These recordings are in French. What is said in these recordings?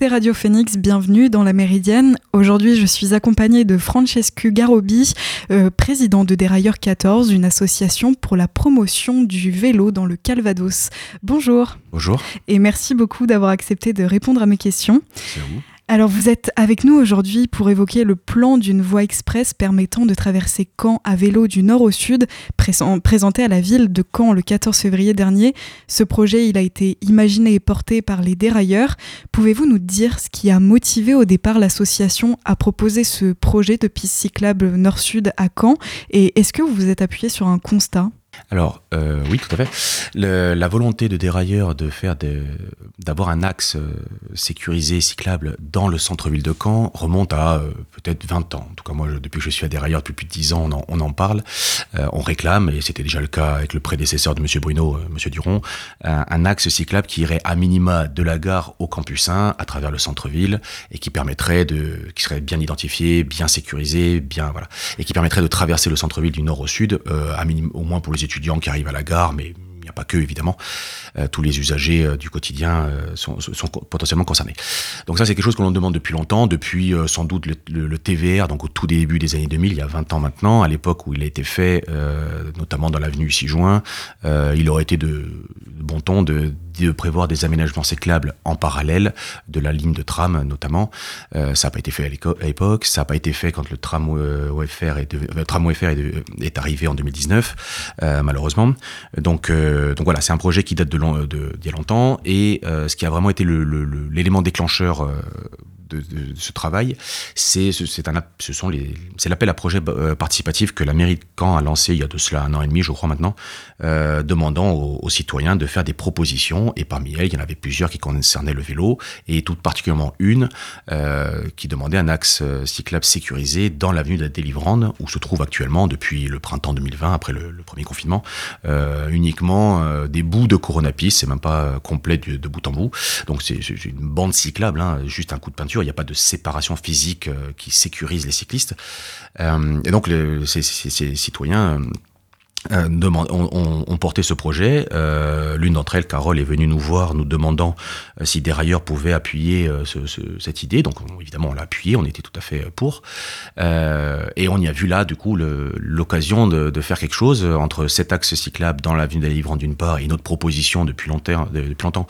Écoutez Radio Phoenix, bienvenue dans la Méridienne. Aujourd'hui, je suis accompagnée de Francescu Garobi, euh, président de Dérailleur 14, une association pour la promotion du vélo dans le Calvados. Bonjour. Bonjour. Et merci beaucoup d'avoir accepté de répondre à mes questions. C'est vous. Alors vous êtes avec nous aujourd'hui pour évoquer le plan d'une voie express permettant de traverser Caen à vélo du nord au sud, présenté à la ville de Caen le 14 février dernier. Ce projet, il a été imaginé et porté par les dérailleurs. Pouvez-vous nous dire ce qui a motivé au départ l'association à proposer ce projet de piste cyclable nord-sud à Caen? Et est-ce que vous vous êtes appuyé sur un constat? Alors, euh, oui, tout à fait. la volonté de dérailleur de faire d'avoir un axe euh, sécurisé, cyclable dans le centre-ville de Caen remonte à euh, peut-être 20 ans. En tout cas, moi, depuis que je suis à dérailleur, depuis plus de 10 ans, on en, parle. on réclame, et c'était déjà le cas avec le prédécesseur de M. Bruno, M. Duron, un, axe cyclable qui irait à minima de la gare au campus 1 à travers le centre-ville et qui permettrait de, qui serait bien identifié, bien sécurisé, bien, voilà, et qui permettrait de traverser le centre-ville du nord au sud, à minima, au moins pour les étudiants qui arrivent à la gare, mais il n'y a pas que évidemment. Euh, tous les usagers euh, du quotidien euh, sont, potentiellement concernés. Donc ça, c'est quelque chose que l'on demande depuis longtemps, depuis sans doute le, TVR, donc au tout début des années 2000, il y a 20 ans maintenant, à l'époque où il a été fait, notamment dans l'avenue 6 juin, il aurait été de, bon ton de, prévoir des aménagements cyclables en parallèle de la ligne de tram notamment. ça n'a pas été fait à l'époque, ça n'a pas été fait quand le tram OFR est, est, arrivé en 2019, malheureusement. Donc, donc voilà, c'est un projet qui date de d'il y a longtemps. Et euh, ce qui a vraiment été l'élément déclencheur de, ce travail, c'est ce sont les l'appel à projet euh, participatif que la mairie de Caen a lancé il y a de cela un an et demi, je crois maintenant, euh, demandant aux, citoyens de faire des propositions. Et parmi elles il y en avait plusieurs qui concernaient le vélo et toute particulièrement une euh, qui demandait un axe cyclable sécurisé dans l'avenue de la Délivrande où se trouve actuellement depuis le printemps 2020 après le, premier confinement uniquement des bouts de Coronapis, c'est même pas complet de, bout en bout, donc c'est une bande cyclable, hein, juste un coup de peinture il n'y a pas de séparation physique euh, qui sécurise les cyclistes. Euh, et donc ces, citoyens euh, euh, on, on, portait ce projet. Euh, L'une d'entre elles, Carole, est venue nous voir, nous demandant euh, si des railleurs pouvaient appuyer euh, ce, ce, cette idée. Donc, évidemment, on l'a appuyé, on était tout à fait pour. et on y a vu là, du coup, l'occasion de, de, faire quelque chose entre cet axe cyclable dans l'avenue des Livrants d'une part et une autre proposition depuis longtemps, depuis longtemps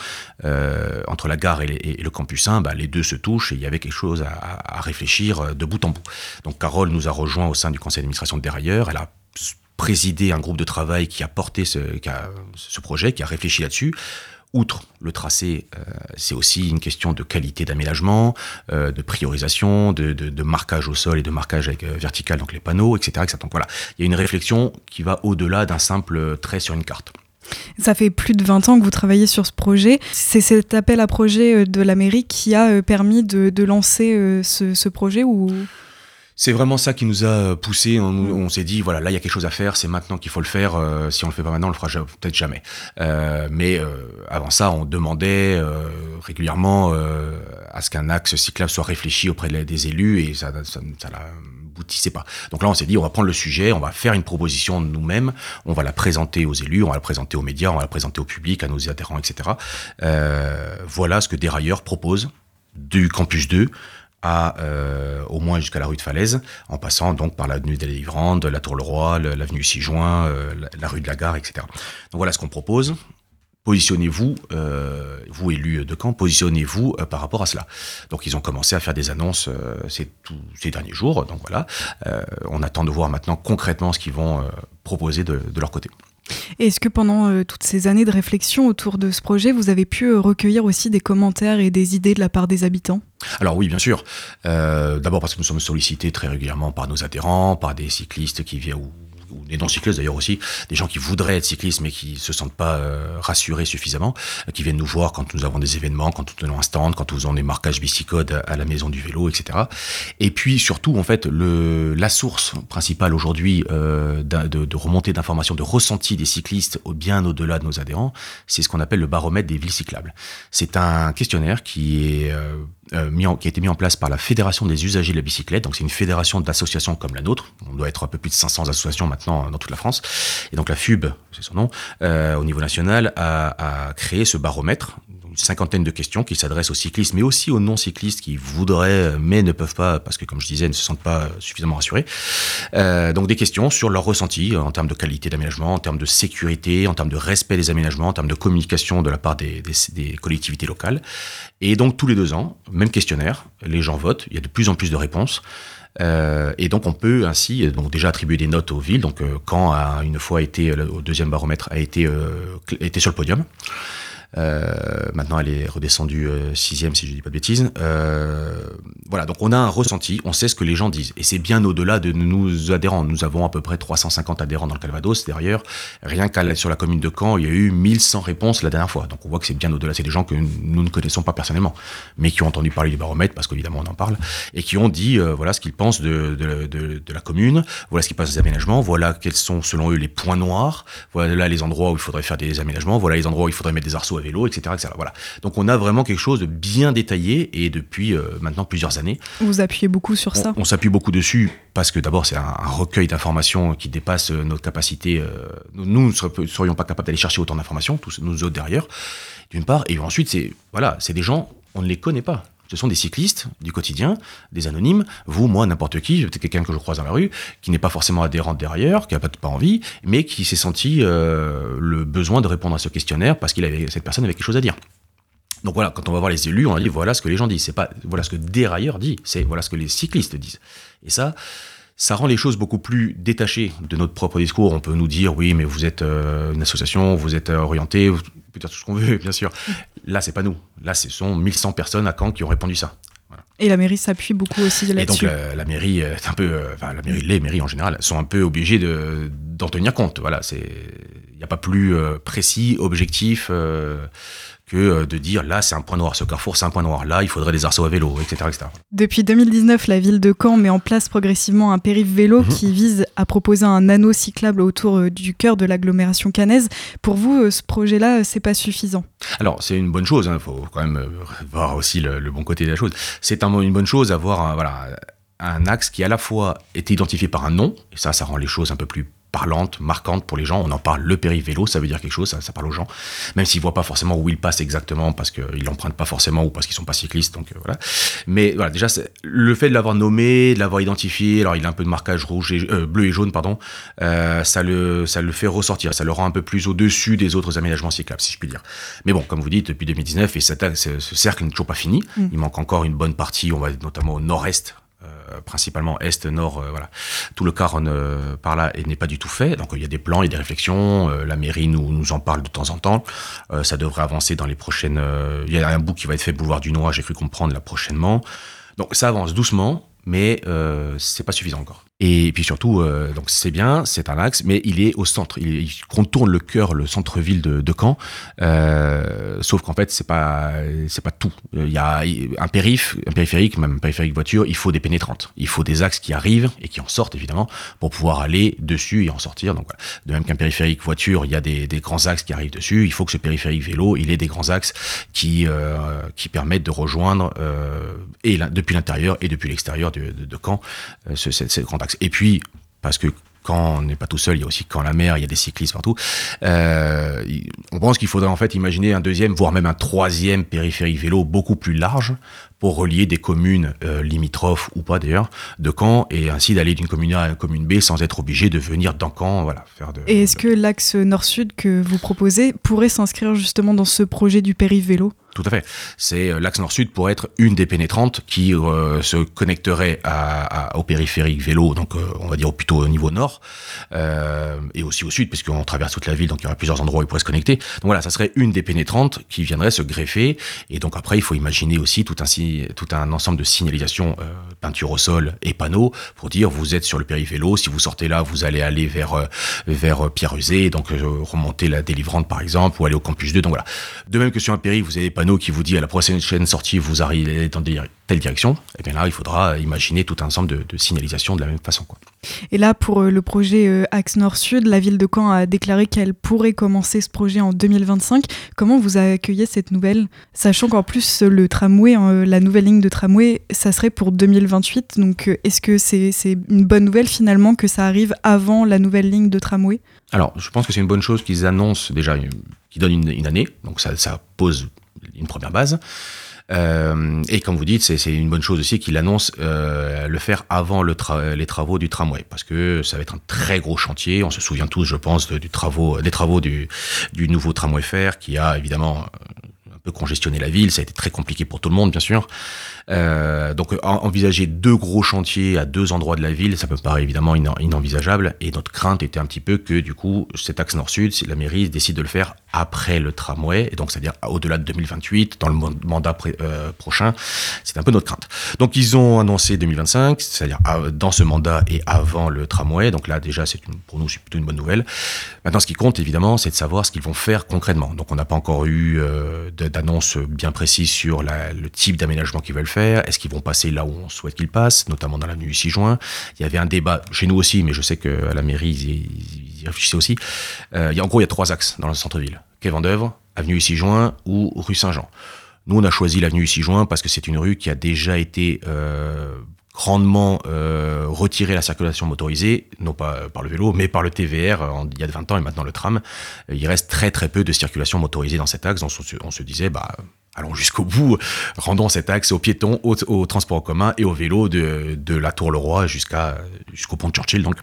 entre la gare et, le campus 1. Bah, les deux se touchent et il y avait quelque chose à, à, réfléchir de bout en bout. Donc, Carole nous a rejoint au sein du conseil d'administration de Dérailleurs. Elle a présidé un groupe de travail qui a porté ce, projet, qui a réfléchi là-dessus. Outre le tracé, euh, c'est aussi une question de qualité d'aménagement, euh, de priorisation, de, marquage au sol et de marquage avec, euh, vertical, donc les panneaux, etc., etc. Donc voilà, il y a une réflexion qui va au-delà d'un simple trait sur une carte. Ça fait plus de 20 ans que vous travaillez sur ce projet. C'est cet appel à projet de la mairie qui a permis de, lancer ce, ce projet ou? C'est vraiment ça qui nous a poussé. On, s'est dit voilà, là il y a quelque chose à faire, c'est maintenant qu'il faut le faire. Euh, si on le fait pas maintenant, on le fera peut-être jamais. Euh, mais euh, avant ça, on demandait régulièrement à ce qu'un axe cyclable soit réfléchi auprès des élus et ça, ça, ça n'aboutissait pas. Donc là, on s'est dit on va prendre le sujet, on va faire une proposition nous-mêmes, on va la présenter aux élus, on va la présenter aux médias, on va la présenter au public, à nos adhérents, etc. voilà ce que Dérailleur propose du campus 2 à euh, au moins jusqu'à la rue de Falaise, en passant donc par l'avenue des Livrandes, la Tour le Roi, l'avenue 6 Juin, euh, la, rue de la Gare, etc. Donc voilà ce qu'on propose. Positionnez-vous, euh, vous élus de Caen, positionnez-vous par rapport à cela. Donc ils ont commencé à faire des annonces ces, derniers jours. Donc voilà, on attend de voir maintenant concrètement ce qu'ils vont proposer de leur côté. Est-ce que pendant euh, toutes ces années de réflexion autour de ce projet, vous avez pu euh, recueillir aussi des commentaires et des idées de la part des habitants? Alors oui, bien sûr. Euh, d'abord parce que nous sommes sollicités très régulièrement par nos adhérents, par des cyclistes qui viennent ou des non-cyclistes d'ailleurs aussi, des gens qui voudraient être cyclistes mais qui se sentent pas euh, rassurés suffisamment, euh, qui viennent nous voir quand nous avons des événements, quand nous tenons un stand, quand nous faisons des marquages bicicode à la maison du vélo, etc. Et puis surtout, en fait, le, la source principale aujourd'hui euh, de, de, remontée d'informations, de ressenti des cyclistes au, bien au-delà de nos adhérents, c'est ce qu'on appelle le baromètre des villes cyclables. C'est un questionnaire qui est euh, mis qui a été mis en place par la Fédération des usagers de la bicyclette. Donc c'est une fédération d'associations comme la nôtre. On doit être un peu plus de 500 associations maintenant dans toute la France. Et donc la FUB, c'est son nom, euh, au niveau national, a, a, créé ce baromètre une cinquantaine de questions qui s'adressent aux cyclistes, mais aussi aux non-cyclistes qui voudraient, mais ne peuvent pas, parce que comme je disais, ne se sentent pas suffisamment rassurés. Euh, donc des questions sur leur ressenti en termes de qualité d'aménagement, en termes de sécurité, en termes de respect des aménagements, en termes de communication de la part des, collectivités locales. Et donc tous les deux ans, même questionnaire, les gens votent, il y a de plus en plus de réponses. Euh, et donc on peut ainsi donc déjà attribuer des notes aux villes. Donc euh, quand a une fois été au deuxième baromètre a été euh, été sur le podium. Euh, maintenant, elle est redescendue euh, sixième, si je dis pas de bêtises. Euh, voilà, donc on a un ressenti, on sait ce que les gens disent. Et c'est bien au-delà de nous adhérents. Nous avons à peu près 350 adhérents dans le Calvados. Derrière, rien qu'à sur la commune de Caen, il y a eu 1100 réponses la dernière fois. Donc on voit que c'est bien au-delà. C'est des gens que nous ne connaissons pas personnellement, mais qui ont entendu parler du baromètre, parce qu'évidemment on en parle, et qui ont dit voilà ce qu'ils pensent de, de, de, de, la commune, voilà ce qui passe des aménagements, voilà quels sont selon eux les points noirs, voilà les endroits où il faudrait faire des aménagements, voilà les endroits où il faudrait mettre des arceaux vélo, etc., Voilà. Donc on a vraiment quelque chose de bien détaillé et depuis euh, maintenant plusieurs années. Vous appuyez beaucoup sur ça? On, s'appuie beaucoup dessus parce que d'abord c'est un, recueil d'informations qui dépasse euh, notre capacité. Euh, nous ne serions pas capables d'aller chercher autant d'informations, tous nous autres derrière, d'une part. Et ensuite, c'est voilà, c'est des gens, on ne les connaît pas. Ce sont des cyclistes du quotidien, des anonymes, vous, moi, n'importe qui, peut-être quelqu'un que je croise dans la rue, qui n'est pas forcément adhérent derrière, qui n'a pas, pas envie, mais qui s'est senti euh, le besoin de répondre à ce questionnaire parce qu'il avait cette personne avait quelque chose à dire. Donc voilà, quand on va voir les élus, on dit voilà ce que les gens disent, c'est pas voilà ce que dérailleur dit, c'est voilà ce que les cyclistes disent. Et ça, ça rend les choses beaucoup plus détachées de notre propre discours. On peut nous dire oui, mais vous êtes euh, une association, vous êtes orienté, vous peut dire tout ce qu'on veut, bien sûr. Là, c'est pas nous. Là, ce sont 1100 personnes à Caen qui ont répondu ça. Et la mairie s'appuie beaucoup aussi là-dessus. Et donc la, mairie est un peu, euh, enfin la mairie, les mairies en général sont un peu obligées de d'en tenir compte. Voilà, c'est, il n'y a pas plus euh, précis, objectif que euh, de dire là c'est un point noir, ce carrefour c'est un point noir, là il faudrait des arceaux à vélo, etc., etc. Depuis 2019, la ville de Caen met en place progressivement un périph' vélo mhm. qui vise à proposer un anneau cyclable autour euh, du cœur de l'agglomération cannaise. Pour vous, euh, ce projet-là, c'est pas suffisant Alors c'est une bonne chose, il hein, faut quand même voir aussi le, bon côté de la chose. C'est un, une bonne chose d'avoir un, voilà, un axe qui à la fois est identifié par un nom, et ça, ça rend les choses un peu plus parlante, marquante pour les gens. On en parle le périvélo, ça veut dire quelque chose, ça, parle aux gens, même s'ils voient pas forcément où ils passent exactement parce qu'ils l'empruntent pas forcément ou parce qu'ils sont pas cyclistes. Donc euh, voilà. Mais voilà, déjà le fait de l'avoir nommé, de l'avoir identifié, alors il a un peu de marquage rouge et euh, bleu et jaune, pardon, euh, ça le ça le fait ressortir, ça le rend un peu plus au dessus des autres aménagements cyclables, si je puis dire. Mais bon, comme vous dites, depuis 2019 et ce, cercle n'est toujours pas fini. Mm. Il manque encore une bonne partie, on va notamment au nord-est euh, principalement est, nord, euh, voilà. Tout le Caron euh, par là n'est pas du tout fait. Donc il y a des plans, il y a des réflexions. la mairie nous, nous en parle de temps en temps. ça devrait avancer dans les prochaines. Il y a un bout qui va être fait boulevard du Noir, j'ai cru comprendre là prochainement. Donc ça avance doucement, mais c'est pas suffisant encore. Et puis surtout, euh, donc c'est bien, c'est un axe, mais il est au centre. Il, contourne le cœur, le centre-ville de, de, Caen. Euh, sauf qu'en fait, c'est pas, c'est pas tout. Il y a un périph, un périphérique, même un périphérique voiture. Il faut des pénétrantes. Il faut des axes qui arrivent et qui en sortent évidemment pour pouvoir aller dessus et en sortir. Donc, voilà. de même qu'un périphérique voiture, il y a des, des, grands axes qui arrivent dessus. Il faut que ce périphérique vélo, il ait des grands axes qui euh, qui permettent de rejoindre euh, et depuis l'intérieur et depuis l'extérieur de, de, Caen euh, ce, ce, ce grand axe. Et puis, parce que quand on n'est pas tout seul, il y a aussi quand la mer, il y a des cyclistes partout. Euh, on pense qu'il faudrait en fait imaginer un deuxième, voire même un troisième périphérique vélo beaucoup plus large pour relier des communes euh, limitrophes ou pas d'ailleurs de Caen et ainsi d'aller d'une commune A à une commune B sans être obligé de venir dans Caen, voilà, faire de. Et est-ce que l'axe nord-sud que vous proposez pourrait s'inscrire justement dans ce projet du périph vélo tout à fait. C'est euh, l'axe nord-sud pour être une des pénétrantes qui euh, se connecterait à, au périphérique vélo, donc euh, on va dire plutôt au niveau nord, et aussi au sud, puisqu'on traverse toute la ville, donc il y aura plusieurs endroits où il pourrait se connecter. Donc voilà, ça serait une des pénétrantes qui viendrait se greffer, et donc après il faut imaginer aussi tout un, tout un ensemble de signalisation, peinture au sol et panneaux, pour dire vous êtes sur le périphérique vélo, si vous sortez là, vous allez aller vers, vers Pierre-Usé, donc remonter la délivrante par exemple, ou aller au campus 2, donc voilà. De même que sur un périphérique, vous avez panneau qui vous dit à la prochaine chaîne sortie, vous arrivez dans telle direction, et eh bien là, il faudra imaginer tout un ensemble de, de signalisation de la même façon. Quoi. Et là, pour euh, le projet euh, Axe Nord-Sud, la ville de Caen a déclaré qu'elle pourrait commencer ce projet en 2025. Comment vous accueillez cette nouvelle Sachant qu'en plus, le tramway, hein, nouvelle ligne de tramway, ça serait pour 2028. Donc, euh, est-ce que c'est une bonne nouvelle finalement que ça arrive avant la nouvelle ligne de tramway? Alors, je pense que c'est une bonne chose qu'ils annoncent déjà, qu'ils donnent une, année. Donc, ça, pose une première base. Euh, et comme vous dites, c'est une bonne chose aussi qu'il annonce euh, le faire avant le les travaux du tramway, parce que ça va être un très gros chantier. On se souvient tous, je pense, des travaux du, nouveau tramway fer, qui a évidemment peu congestionné la ville. Ça a été très compliqué pour tout le monde, bien sûr. Euh, donc envisager deux gros chantiers à deux endroits de la ville, ça peut paraître évidemment inenvisageable. Et notre crainte était un petit peu que du coup cet axe nord-sud, la mairie décide de le faire après le tramway, et donc c'est-à-dire au-delà de 2028, dans le mandat euh, prochain, c'est un peu notre crainte. Donc ils ont annoncé 2025, c'est-à-dire dans ce mandat et avant le tramway. Donc là déjà c'est pour nous c'est plutôt une bonne nouvelle. Maintenant ce qui compte évidemment c'est de savoir ce qu'ils vont faire concrètement. Donc on n'a pas encore eu euh, d'annonce bien précise sur le type d'aménagement qu'ils veulent faire est-ce qu'ils vont passer là où on souhaite qu'ils passent, notamment dans la nuit 6 juin Il y avait un débat chez nous aussi, mais je sais qu'à la mairie, ils y, réfléchissaient aussi. Euh, en gros, il y a trois axes dans le centre-ville. Quai Vendœuvre, avenue 6 juin ou rue Saint-Jean. Nous, on a choisi l'avenue 6 juin parce que c'est une rue qui a déjà été euh, grandement euh, retirée la circulation motorisée, non pas par le vélo, mais par le TVR il y a 20 ans et maintenant le tram. Il reste très très peu de circulation motorisée dans cet axe. On se, disait, bah, allons jusqu'au bout, rendons cet axe aux piétons, au, transport en commun et au vélo de, la Tour Leroy jusqu'à jusqu'au pont de Churchill. Donc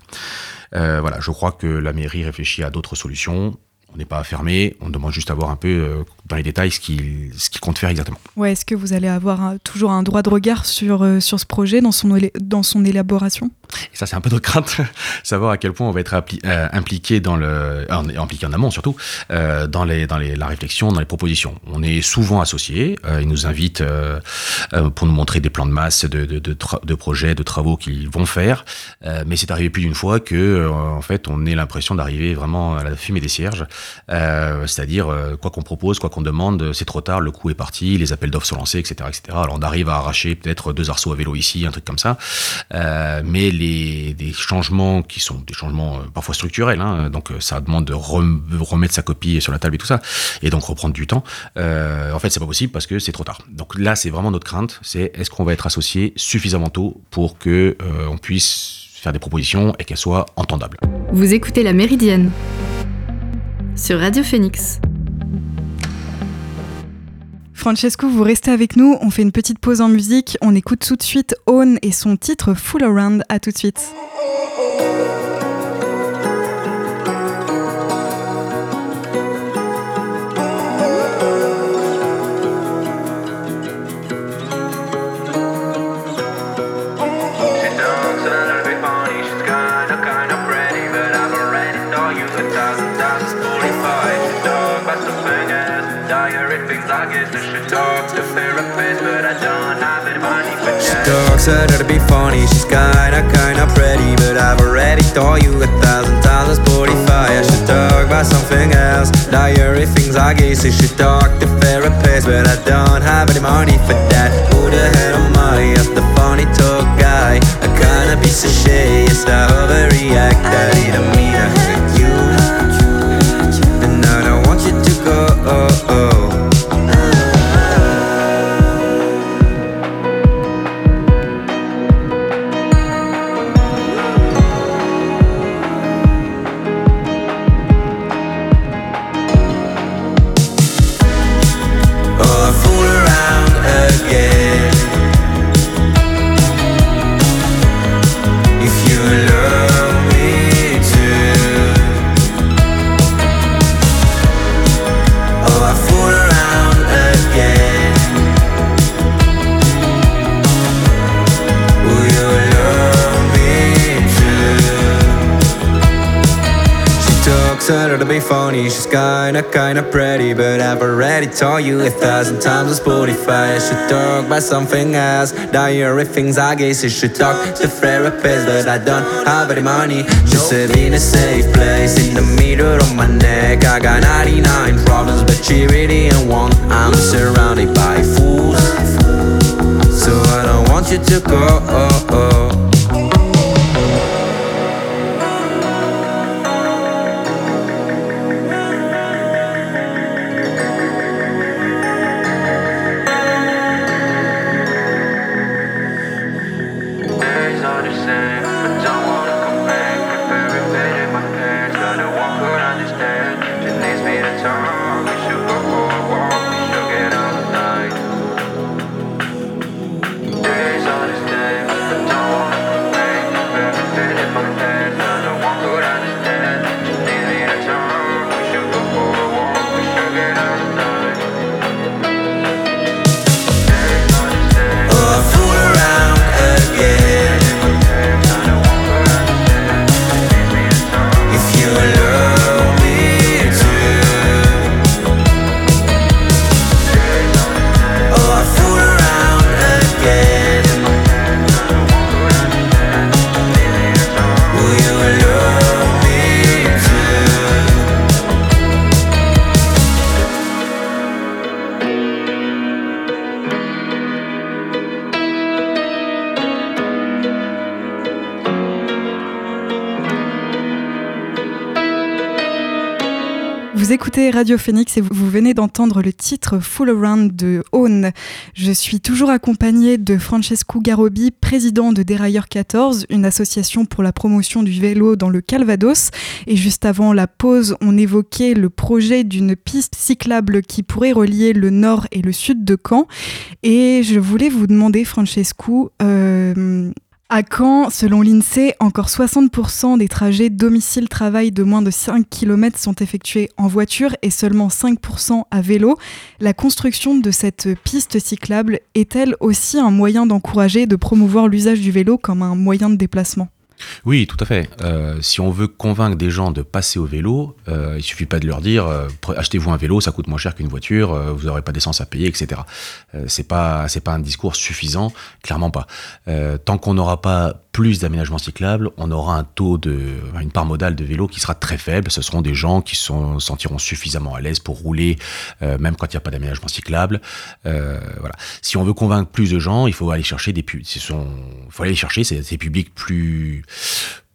euh, voilà, je crois que la mairie réfléchit à d'autres solutions on n'est pas fermé, on demande juste à voir un peu euh, dans les détails ce qu'il ce compte faire exactement. Ouais, Est-ce que vous allez avoir toujours un droit de regard sur, euh, sur ce projet dans son, dans son élaboration? Et ça, c'est un peu notre crainte, savoir à quel point on va être euh, impliqué, dans le, impliqué en amont surtout, dans, les, dans les, la réflexion, dans les propositions. On est souvent associés, ils nous invitent pour nous montrer des plans de masse de, de, de, projets, de travaux qu'ils vont faire, mais c'est arrivé plus d'une fois que en fait, on ait l'impression d'arriver vraiment à la fumée des cierges. Euh, c'est-à-dire euh, quoi qu'on propose, quoi qu'on demande, c'est trop tard, le coup est parti, les appels d'offres sont lancés, etc., etc. Alors on arrive à arracher peut-être deux arceaux à vélo ici, un truc comme ça, euh, mais les des changements qui sont des changements parfois structurels, hein, donc ça demande de remettre sa copie sur la table et tout ça, et donc reprendre du temps. en fait, c'est pas possible parce que c'est trop tard. Donc là, c'est vraiment notre crainte, c'est est-ce qu'on va être associé suffisamment tôt pour que on puisse faire des propositions et qu'elles soient entendables? Vous écoutez la Méridienne sur Radio Phoenix. Francesco, vous restez avec nous, on fait une petite pause en musique, on écoute tout de suite Own et son titre Full Around, à tout de suite. Said her to be funny. She's kinda, kinda pretty But I've already told you a thousand times. Let's 45 I should talk about something else. Diary things I guess I should talk to therapist But I don't have any money for that. Who the hell am I? As the funny talk guy. A kinda piece of shit. Yes, I overreact. I didn't mean kinda, kinda pretty, but I've already told you a thousand times on Spotify. I should talk about something else. Diary things I guess I should talk to therapist, but I don't have any money. Just said in a safe place in the middle of my neck. I got 99 problems, but she really ain't one. I'm surrounded by fools, so I don't want you to go. Oh, oh. Écoutez Radio Phoenix et vous venez d'entendre le titre Full Around de Own. Je suis toujours accompagnée de Francesco Garobi, président de Dérailleur 14, une association pour la promotion du vélo dans le Calvados. Et juste avant la pause, on évoquait le projet d'une piste cyclable qui pourrait relier le nord et le sud de Caen. Et je voulais vous demander, Francesco, euh, à Caen, selon l'INSEE, encore 60% des trajets domicile-travail de moins de 5 km sont effectués en voiture et seulement 5% à vélo. La construction de cette piste cyclable est-elle aussi un moyen d'encourager et de promouvoir l'usage du vélo comme un moyen de déplacement? Oui, tout à fait. Euh, si on veut convaincre des gens de passer au vélo, euh, il suffit pas de leur dire euh, achetez-vous un vélo, ça coûte moins cher qu'une voiture, euh, vous n'aurez pas d'essence à payer, etc. C'est pas c'est pas un discours suffisant, clairement pas. tant qu'on n'aura pas plus d'aménagements cyclables, on aura un taux de une part modale de vélo qui sera très faible. Ce seront des gens qui se sentiront suffisamment à l'aise pour rouler, même quand il n'y a pas d'aménagement cyclable. voilà. Si on veut convaincre plus de gens, il faut aller chercher des ce sont, faut aller chercher ces publics plus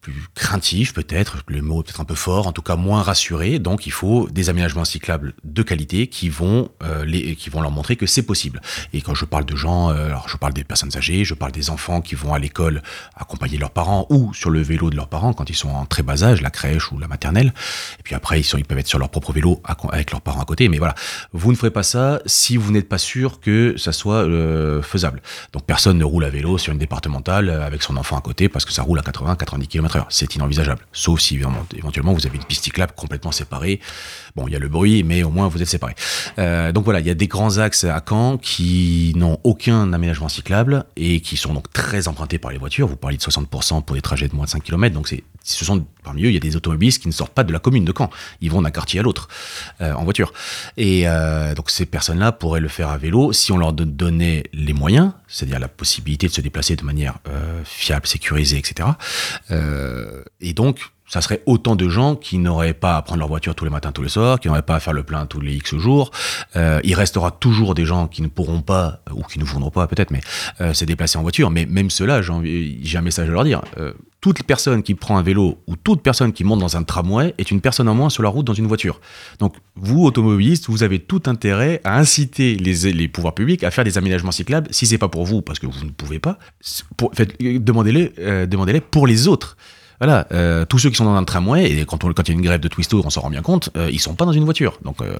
plus craintif peut-être, le mot peut-être un peu fort, en tout cas moins rassuré. Donc il faut des aménagements cyclables de qualité qui vont euh, les, qui vont leur montrer que c'est possible. Et quand je parle de gens, euh, alors je parle des personnes âgées, je parle des enfants qui vont à l'école accompagner leurs parents ou sur le vélo de leurs parents quand ils sont en très bas âge, la crèche ou la maternelle. Et puis après ils peuvent être sur leur propre vélo avec leurs parents à côté. Mais voilà, vous ne ferez pas ça si vous n'êtes pas sûr que ça soit euh, faisable. Donc personne ne roule à vélo sur une départementale avec son enfant à côté parce que ça roule à 80, 90 c'est inenvisageable. Sauf si éventuellement vous avez une piste cyclable complètement séparée. Bon, il y a le bruit, mais au moins vous êtes séparés. Euh, donc voilà, il y a des grands axes à Caen qui n'ont aucun aménagement cyclable et qui sont donc très empruntés par les voitures. Vous parlez de 60% pour des trajets de moins de 5 km. Donc ce sont parmi eux, il y a des automobilistes qui ne sortent pas de la commune de Caen. Ils vont d'un quartier à l'autre euh, en voiture. Et euh, donc ces personnes-là pourraient le faire à vélo si on leur donnait les moyens, c'est-à-dire la possibilité de se déplacer de manière fiable, sécurisée, etc. et donc ça serait autant de gens qui n'auraient pas à prendre leur voiture tous les matins, tous les soirs, qui n'auraient pas à faire le plein tous les X jours. Euh, il restera toujours des gens qui ne pourront pas, ou qui ne voudront pas peut-être, mais euh, se déplacer en voiture. Mais même ceux-là, j'ai un message à leur dire. Euh, toute personne qui prend un vélo ou toute personne qui monte dans un tramway est une personne en moins sur la route dans une voiture. Donc, vous, automobilistes, vous avez tout intérêt à inciter les, pouvoirs publics à faire des aménagements cyclables. Si c'est pas pour vous, parce que vous ne pouvez pas, demandez-les euh, demandez pour les autres. Voilà, euh, tous ceux qui sont dans un tramway, et quand, il y a une grève de twisto, on s'en rend bien compte, euh, ils sont pas dans une voiture. Donc euh,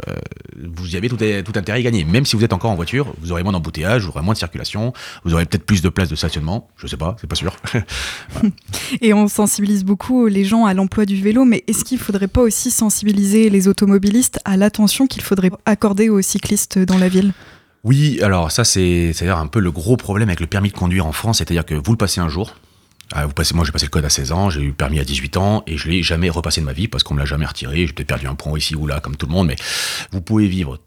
vous y avez tout, tout intérêt à gagner. Même si vous êtes encore en voiture, vous aurez moins d'embouteillage, vous aurez moins de circulation, vous aurez peut-être plus de places de stationnement. Je sais pas, c'est pas sûr. Et on sensibilise beaucoup les gens à l'emploi du vélo, mais est-ce qu'il faudrait pas aussi sensibiliser les automobilistes à l'attention qu'il faudrait accorder aux cyclistes dans la ville? Oui, alors ça c'est un peu le gros problème avec le permis de conduire en France, c'est-à-dire que vous le passez un jour, ah, vous passez, moi, j'ai passé le code à 16 ans, j'ai eu le permis à 18 ans et je l'ai jamais repassé de ma vie parce qu'on me l'a jamais retiré. J'ai peut-être perdu un point ici ou là, comme tout le monde, mais vous pouvez vivre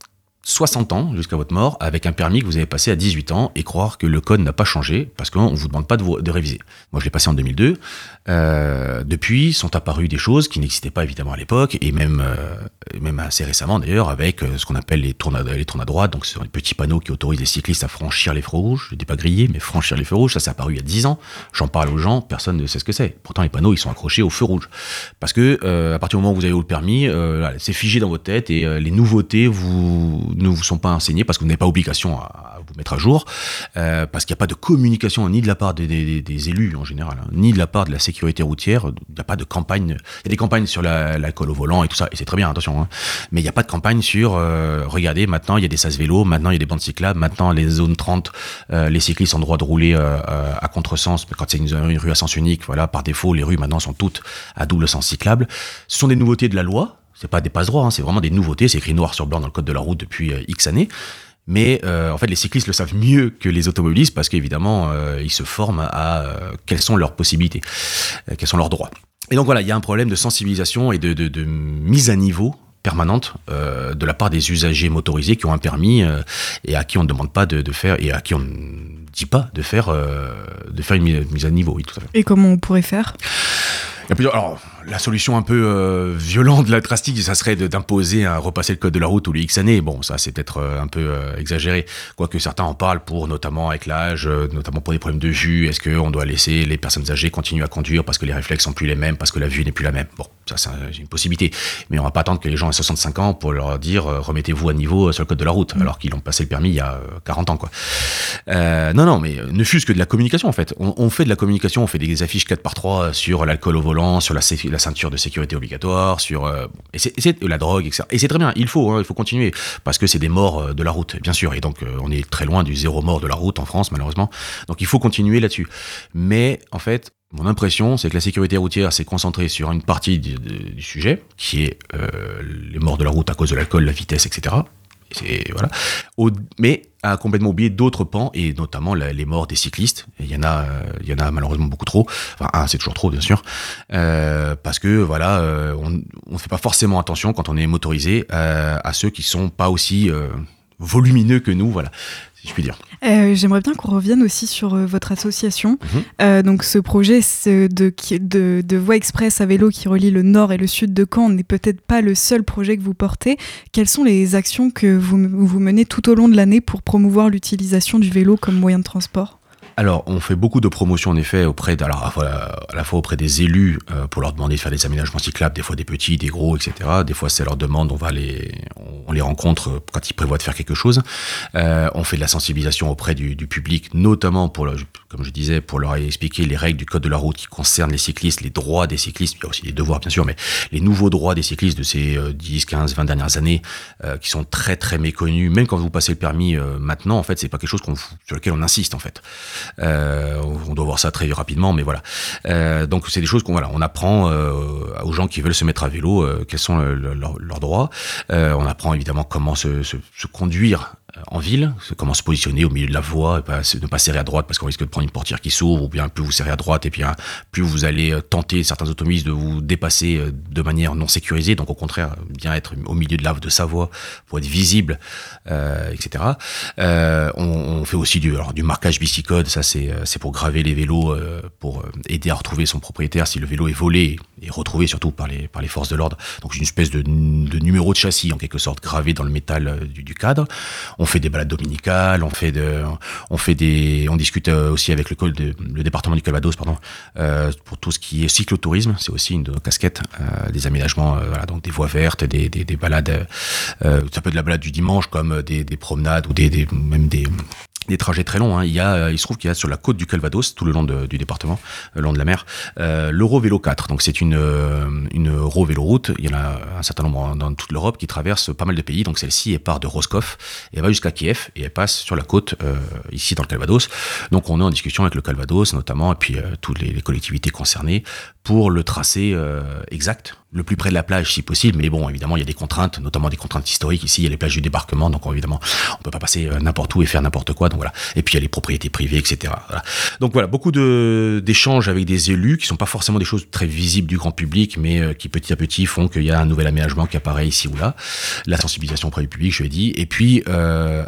60 ans jusqu'à votre mort avec un permis que vous avez passé à 18 ans et croire que le code n'a pas changé parce qu'on ne vous demande pas de, réviser. Moi, je l'ai passé en 2002. Euh, depuis, sont apparues des choses qui n'existaient pas évidemment à l'époque et même, euh, même assez récemment d'ailleurs avec euh, ce qu'on appelle les tours, les à droite. Donc, ce sont les petits panneaux qui autorisent les cyclistes à franchir les feux rouges. Je dis pas griller, mais franchir les feux rouges. Ça, c'est apparu il y a 10 ans. J'en parle aux gens, personne ne sait ce que c'est. Pourtant, les panneaux, ils sont accrochés au feu rouge. Parce que à partir du moment où vous avez eu le permis, c'est figé dans votre tête et les nouveautés vous, ne vous sont pas enseignées parce que vous n'avez pas obligation à, vous mettre à jour, euh, parce qu'il n'y a pas de communication ni de la part des, élus en général, hein, ni de la part de la sécurité routière. Il n'y a pas de campagne. Il y a des campagnes sur l'alcool au volant et tout ça, et c'est très bien, attention. Hein, mais il n'y a pas de campagne sur euh, regardez, maintenant il y a des sas vélos, maintenant il y a des bandes cyclables, maintenant les zones 30, euh, les cyclistes ont le droit de rouler à contresens quand c'est une, une, rue à sens unique. Voilà, par défaut, les rues maintenant sont toutes à double sens cyclable. Ce sont des nouveautés de la loi c'est pas des passe-droits, hein, c'est vraiment des nouveautés. C'est écrit noir sur blanc dans le code de la route depuis euh, X années. Mais euh, en fait, les cyclistes le savent mieux que les automobilistes parce qu'évidemment, euh, ils se forment à quelles sont leurs possibilités, quels sont leurs droits. Et donc voilà, il y a un problème de sensibilisation et de, de, mise à niveau permanente de la part des usagers motorisés qui ont un permis et à qui on ne demande pas de, de, faire et à qui on ne dit pas de faire de faire une mise à niveau. Oui, tout à fait. Et comment on pourrait faire? Alors, la solution un peu euh, violente, la drastique, ça serait d'imposer à repasser le code de la route tous les X années. Bon, ça c'est peut-être euh, un peu euh, exagéré, quoique certains en parlent pour notamment avec l'âge, notamment pour des problèmes de vue. Est-ce qu'on doit laisser les personnes âgées continuer à conduire parce que les réflexes sont plus les mêmes, parce que la vue n'est plus la même? Bon, Ça, c'est une possibilité. Mais on va pas attendre que les gens aient 65 ans pour leur dire remettez-vous à niveau sur le code de la route, mm. alors qu'ils ont passé le permis il y a 40 ans. Quoi. non, non, mais ne fût-ce que de la communication en fait. On, fait de la communication, on fait des affiches 4 par 3 sur l'alcool au volant, sur la, la, ceinture de sécurité obligatoire, sur c'est, la drogue, etc. Et c'est très bien, il faut, hein, il faut continuer parce que c'est des morts de la route, bien sûr. Et donc on est très loin du zéro mort de la route en France, malheureusement. Donc il faut continuer là-dessus. Mais en fait, mon impression, c'est que la sécurité routière s'est concentrée sur une partie du, sujet, qui est euh, les morts de la route à cause de l'alcool, la vitesse, etc. Et voilà. mais a complètement oublié d'autres pans, et notamment les morts des cyclistes. Il y en a, il y en a malheureusement beaucoup trop. Enfin, un, c'est toujours trop, bien sûr, euh, parce que voilà, euh, on ne fait pas forcément attention quand on est motorisé à ceux qui sont pas aussi volumineux que nous, voilà je puis dire. Euh, j'aimerais bien qu'on revienne aussi sur euh, votre association. Mhm. Euh, donc ce projet de, de, de, voie express à vélo qui relie le nord et le sud de Caen n'est peut-être pas le seul projet que vous portez. Quelles sont les actions que vous, vous menez tout au long de l'année pour promouvoir l'utilisation du vélo comme moyen de transport? Alors, on fait beaucoup de promotions en effet auprès, alors à la fois auprès des élus euh, pour leur demander de faire des aménagements cyclables, des fois des petits, des gros, etc. Des fois, c'est leur demande, on va les, on les rencontre quand ils prévoient de faire quelque chose. Euh, on fait de la sensibilisation auprès du, du public, notamment pour, comme je disais, pour leur expliquer les règles du code de la route qui concernent les cyclistes, les droits des cyclistes, il y a aussi les devoirs bien sûr, mais les nouveaux droits des cyclistes de ces 10, 15, 20 dernières années euh, qui sont très très méconnus. Même quand vous passez le permis euh, maintenant, en fait, c'est pas quelque chose sur lequel on insiste en fait. Euh, on doit voir ça très rapidement, mais voilà. Euh, donc c'est des choses qu'on voilà, on apprend euh, aux gens qui veulent se mettre à vélo quels sont leurs droits. on apprend évidemment comment se, se, se conduire en ville, comment se positionner au milieu de la voie, et ne pas serrer à droite parce qu'on risque de prendre une portière qui s'ouvre, ou bien plus vous serrez à droite, et puis hein, plus vous allez euh, tenter certains automobilistes de vous dépasser euh, de manière non sécurisée, donc au contraire, bien être au milieu de la de sa voie pour être visible, euh, etc. Euh, on, on, fait aussi du, alors, du marquage bicicode, ça c'est pour graver les vélos, pour aider à retrouver son propriétaire si le vélo est volé et retrouvé surtout par les, par les forces de l'ordre. Donc une espèce de, de, numéro de châssis en quelque sorte gravé dans le métal du, du cadre. Fait des balades dominicales, on fait de, on fait des, on discute euh, aussi avec le, le département du Calvados, euh, pour tout ce qui est cyclotourisme. C'est aussi une de nos casquettes, euh, des aménagements, donc des voies vertes, des, des, des balades. Ça peut être de la balade du dimanche comme des, des promenades ou des même des des trajets très longs. Hein. Il, y a, euh, il se trouve qu'il y a sur la côte du Calvados, tout le long du département, le long de la mer, euh, l'Euro Vélo 4. Donc c'est une, euh, une Euro Vélo route. Il y en a un certain nombre dans toute l'Europe qui traverse pas mal de pays. Donc celle-ci, elle part de Roscoff et elle va jusqu'à Kiev et elle passe sur la côte euh, ici dans le Calvados. Donc on est en discussion avec le Calvados notamment et puis toutes les, les, collectivités concernées pour le tracé exact le plus près de la plage si possible, mais bon, évidemment, il y a des contraintes, notamment des contraintes historiques. Ici, il y a les plages du débarquement, donc évidemment, on peut pas passer euh, n'importe où et faire n'importe quoi. Donc voilà. Et puis il y a les propriétés privées, etc. Voilà. Donc voilà, beaucoup de d'échanges avec des élus qui sont pas forcément des choses très visibles du grand public, mais euh, qui petit à petit font qu'il y a un nouvel aménagement qui apparaît ici ou là. La sensibilisation auprès du public, je l'ai dit. Et puis euh,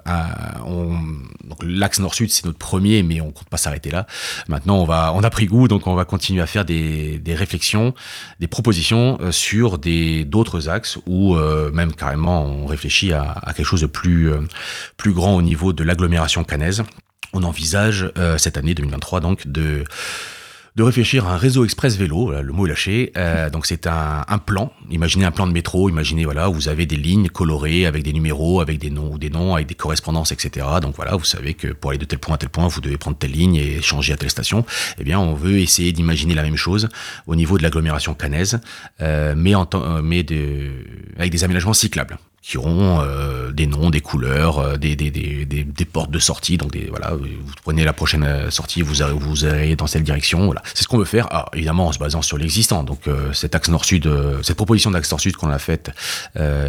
l'axe nord-sud, c'est notre premier, mais on compte pas s'arrêter là. Maintenant, on va, on a pris goût, donc on va continuer à faire des, des réflexions, des propositions sur des d'autres axes où euh, même carrément on réfléchit à, quelque chose de plus euh, plus grand au niveau de l'agglomération canaise. On envisage euh, cette année 2023 donc de de réfléchir à un réseau express vélo, le mot est lâché. Euh, donc c'est un, un, plan. Imaginez un plan de métro. Imaginez voilà, vous avez des lignes colorées avec des numéros, avec des noms ou des noms, avec des correspondances, etc. Donc voilà, vous savez que pour aller de tel point à tel point, vous devez prendre telle ligne et changer à telle station. Eh bien, on veut essayer d'imaginer la même chose au niveau de l'agglomération canaise, euh, mais en euh, mais de, avec des aménagements cyclables qui auront euh, des noms, des couleurs, euh, des, des, des, des, portes de sortie. Donc des, voilà, vous prenez la prochaine euh, sortie, vous allez, vous allez dans cette direction. Voilà, c'est ce qu'on veut faire. Alors, évidemment en se basant sur l'existant. Donc cet axe nord-sud, cette proposition d'axe nord-sud qu'on a faite,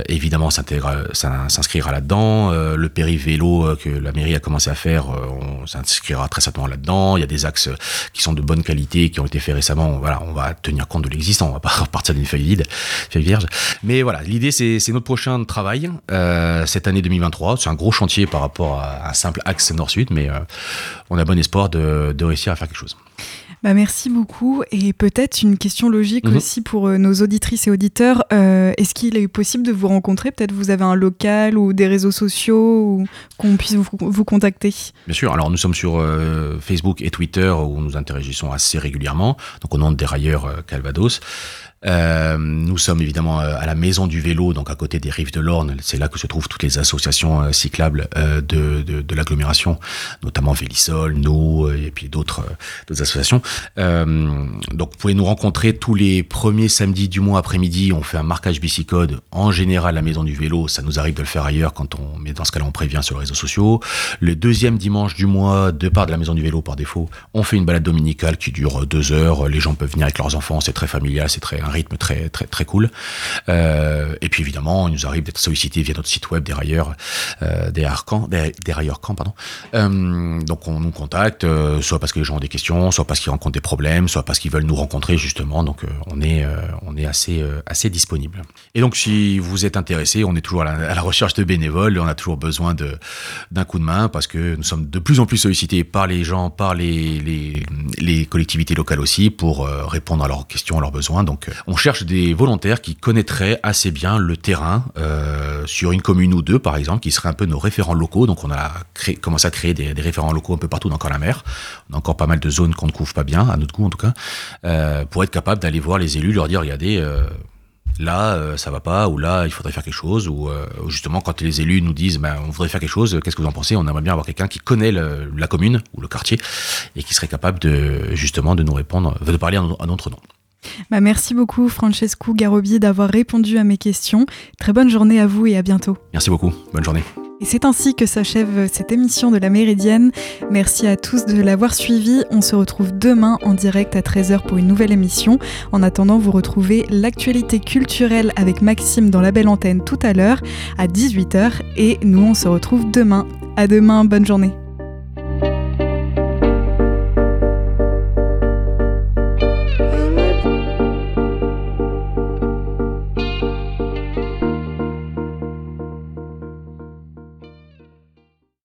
évidemment s'inscrira là-dedans. le péri-vélo que la mairie a commencé à faire, on s'inscrira très certainement là-dedans. Il y a des axes qui sont de bonne qualité, qui ont été faits récemment. Voilà, on va tenir compte de l'existant. On va pas repartir d'une feuille vide, feuille vierge. Mais voilà, l'idée c'est notre prochain travail euh, cette année 2023. C'est un gros chantier par rapport à un simple axe nord-sud, mais euh, on a bon espoir de, réussir à faire quelque chose. Bah merci beaucoup. Et peut-être une question logique mhm. aussi pour euh, nos auditrices et auditeurs. Est-ce qu'il est possible de vous rencontrer? Peut-être vous avez un local ou des réseaux sociaux ou qu'on puisse vous, vous, contacter? Bien sûr. Alors nous sommes sur Facebook et Twitter où nous interagissons assez régulièrement. Donc au nom de Dérailleurs Calvados. Euh, nous sommes évidemment euh, à la Maison du Vélo, donc à côté des rives de l'Orne. C'est là que se trouvent toutes les associations euh, cyclables de, de, de l'agglomération, notamment Vélisol, nous et puis d'autres associations. donc vous pouvez nous rencontrer tous les premiers samedis du mois après-midi. On fait un marquage bicicode. En général, la Maison du Vélo, ça nous arrive de le faire ailleurs quand on, mais dans ce cas-là, on prévient sur les réseaux sociaux. Le deuxième dimanche du mois, de part de la Maison du Vélo par défaut, on fait une balade dominicale qui dure deux heures. Les gens peuvent venir avec leurs enfants. C'est très familial, c'est très un rythme très très très cool. Euh, et puis évidemment, il nous arrive d'être sollicité via notre site web Dérailleur, euh, Dérailleur Dérailleur Camp, pardon. Euh, donc on nous contacte, euh, soit parce que les gens ont des questions, soit parce qu'ils rencontrent des problèmes, soit parce qu'ils veulent nous rencontrer justement. Donc on est on est assez assez disponible. Et donc si vous êtes intéressé, on est toujours à la, à la recherche de bénévoles. On a toujours besoin de d'un coup de main parce que nous sommes de plus en plus sollicités par les gens, par les les, les collectivités locales aussi pour répondre à leurs questions, à leurs besoins. Donc on cherche des volontaires qui connaîtraient assez bien le terrain euh, sur une commune ou deux, par exemple, qui seraient un peu nos référents locaux. Donc on a commencé à créer des, référents locaux un peu partout dans la mer. On a encore pas mal de zones qu'on ne couvre pas bien, à notre goût en tout cas, euh, pour être capable d'aller voir les élus, leur dire, regardez, euh, là ça va pas ou là il faudrait faire quelque chose ou justement quand les élus nous disent ben, on voudrait faire quelque chose qu'est-ce que vous en pensez? On aimerait bien avoir quelqu'un qui connaît la commune ou le quartier et qui serait capable justement de nous répondre de parler à notre nom bah merci beaucoup Francesco Garobi d'avoir répondu à mes questions. Très bonne journée à vous et à bientôt. Merci beaucoup, bonne journée. Et c'est ainsi que s'achève cette émission de la Méridienne. Merci à tous de l'avoir suivi. On se retrouve demain en direct à 13h pour une nouvelle émission. En attendant, vous retrouvez l'actualité culturelle avec Maxime dans la belle antenne tout à l'heure à 18h et nous on se retrouve demain. À demain, bonne journée.